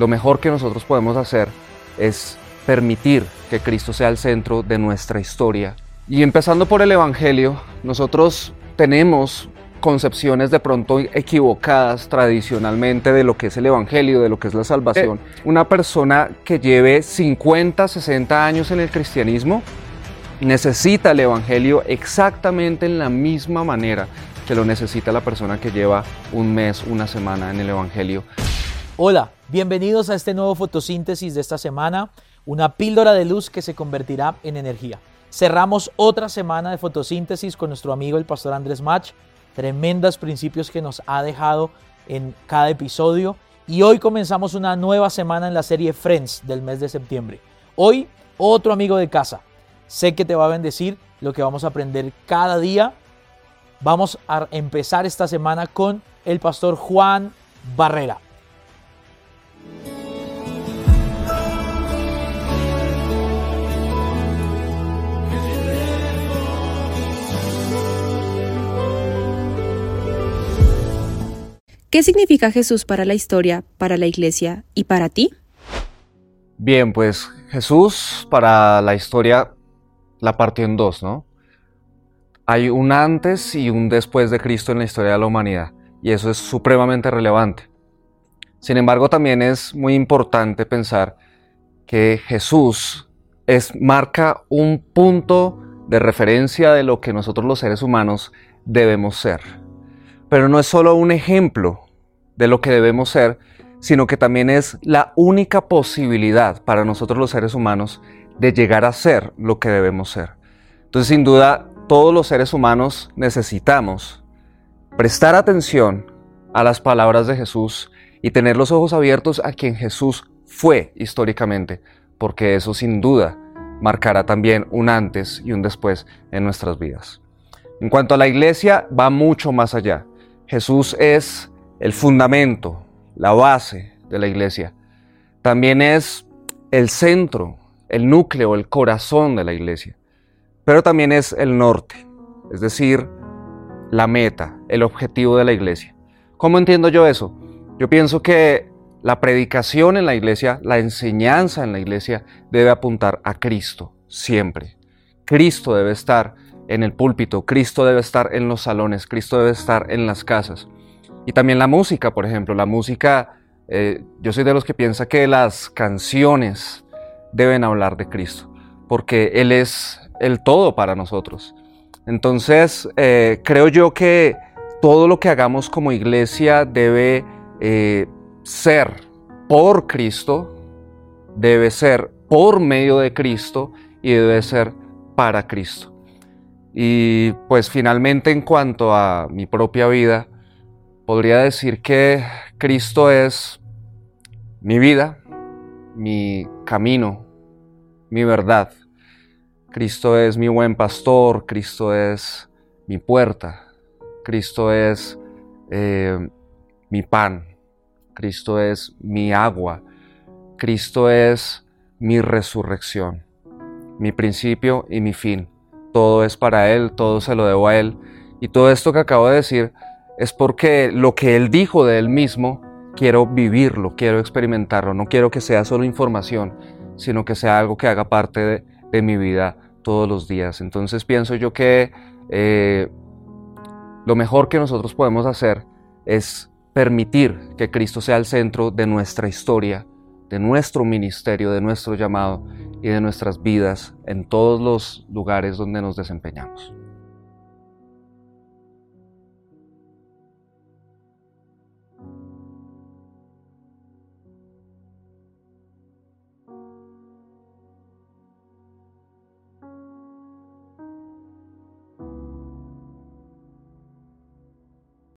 lo mejor que nosotros podemos hacer es permitir que Cristo sea el centro de nuestra historia. Y empezando por el Evangelio, nosotros tenemos concepciones de pronto equivocadas tradicionalmente de lo que es el Evangelio, de lo que es la salvación. Eh. Una persona que lleve 50, 60 años en el cristianismo necesita el Evangelio exactamente en la misma manera que lo necesita la persona que lleva un mes, una semana en el Evangelio. Hola, bienvenidos a este nuevo fotosíntesis de esta semana, una píldora de luz que se convertirá en energía. Cerramos otra semana de fotosíntesis con nuestro amigo el pastor Andrés Mach tremendos principios que nos ha dejado en cada episodio. Y hoy comenzamos una nueva semana en la serie Friends del mes de septiembre. Hoy, otro amigo de casa. Sé que te va a bendecir lo que vamos a aprender cada día. Vamos a empezar esta semana con el pastor Juan Barrera. ¿Qué significa Jesús para la historia, para la iglesia y para ti? Bien, pues Jesús para la historia la partió en dos, ¿no? Hay un antes y un después de Cristo en la historia de la humanidad, y eso es supremamente relevante. Sin embargo, también es muy importante pensar que Jesús es, marca un punto de referencia de lo que nosotros los seres humanos debemos ser. Pero no es solo un ejemplo de lo que debemos ser, sino que también es la única posibilidad para nosotros los seres humanos de llegar a ser lo que debemos ser. Entonces, sin duda, todos los seres humanos necesitamos prestar atención a las palabras de Jesús y tener los ojos abiertos a quien Jesús fue históricamente, porque eso sin duda marcará también un antes y un después en nuestras vidas. En cuanto a la iglesia, va mucho más allá. Jesús es el fundamento, la base de la iglesia. También es el centro, el núcleo, el corazón de la iglesia. Pero también es el norte, es decir, la meta, el objetivo de la iglesia. ¿Cómo entiendo yo eso? Yo pienso que la predicación en la iglesia, la enseñanza en la iglesia debe apuntar a Cristo siempre. Cristo debe estar en el púlpito, Cristo debe estar en los salones, Cristo debe estar en las casas. Y también la música, por ejemplo, la música, eh, yo soy de los que piensa que las canciones deben hablar de Cristo, porque Él es el todo para nosotros. Entonces, eh, creo yo que todo lo que hagamos como iglesia debe eh, ser por Cristo, debe ser por medio de Cristo y debe ser para Cristo. Y pues finalmente en cuanto a mi propia vida, podría decir que Cristo es mi vida, mi camino, mi verdad. Cristo es mi buen pastor, Cristo es mi puerta, Cristo es eh, mi pan, Cristo es mi agua, Cristo es mi resurrección, mi principio y mi fin todo es para Él, todo se lo debo a Él. Y todo esto que acabo de decir es porque lo que Él dijo de Él mismo, quiero vivirlo, quiero experimentarlo, no quiero que sea solo información, sino que sea algo que haga parte de, mi vida todos los días. Entonces pienso yo que eh, lo mejor que nosotros podemos hacer es permitir que Cristo sea el centro de nuestra historia, de nuestro ministerio, de nuestro llamado y de nuestras vidas en todos los lugares donde nos desempeñamos.